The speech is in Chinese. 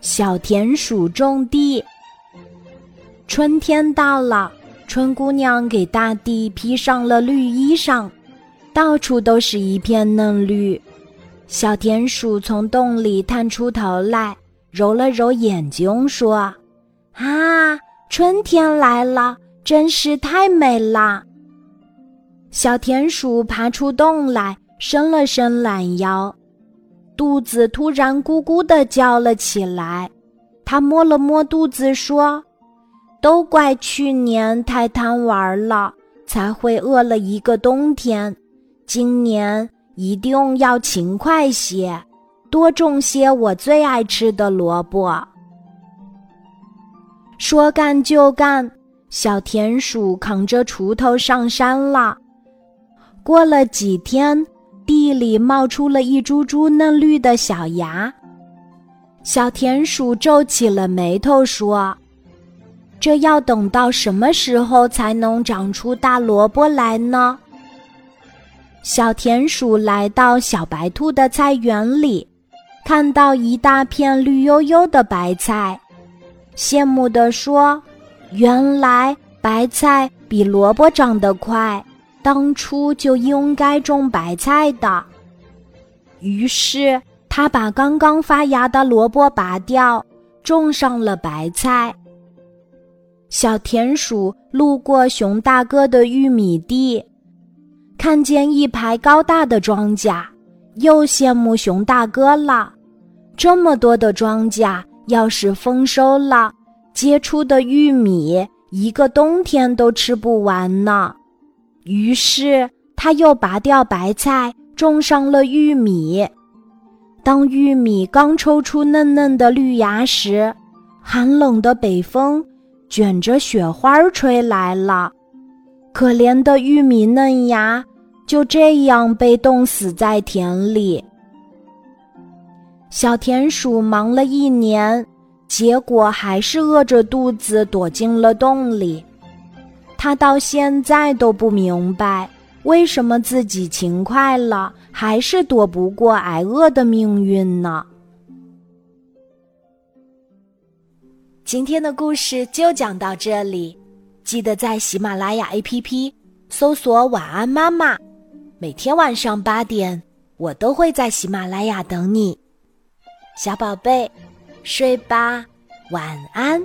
小田鼠种地。春天到了，春姑娘给大地披上了绿衣裳，到处都是一片嫩绿。小田鼠从洞里探出头来，揉了揉眼睛，说：“啊，春天来了，真是太美了。”小田鼠爬出洞来，伸了伸懒腰，肚子突然咕咕地叫了起来。他摸了摸肚子，说：“都怪去年太贪玩了，才会饿了一个冬天。今年一定要勤快些，多种些我最爱吃的萝卜。”说干就干，小田鼠扛着锄头上山了。过了几天，地里冒出了一株株嫩绿的小芽。小田鼠皱起了眉头，说：“这要等到什么时候才能长出大萝卜来呢？”小田鼠来到小白兔的菜园里，看到一大片绿油油的白菜，羡慕地说：“原来白菜比萝卜长得快。”当初就应该种白菜的。于是他把刚刚发芽的萝卜拔掉，种上了白菜。小田鼠路过熊大哥的玉米地，看见一排高大的庄稼，又羡慕熊大哥了。这么多的庄稼，要是丰收了，结出的玉米一个冬天都吃不完呢。于是，他又拔掉白菜，种上了玉米。当玉米刚抽出嫩嫩的绿芽时，寒冷的北风卷着雪花吹来了，可怜的玉米嫩芽就这样被冻死在田里。小田鼠忙了一年，结果还是饿着肚子躲进了洞里。他到现在都不明白，为什么自己勤快了，还是躲不过挨饿的命运呢？今天的故事就讲到这里，记得在喜马拉雅 APP 搜索“晚安妈妈”，每天晚上八点，我都会在喜马拉雅等你，小宝贝，睡吧，晚安。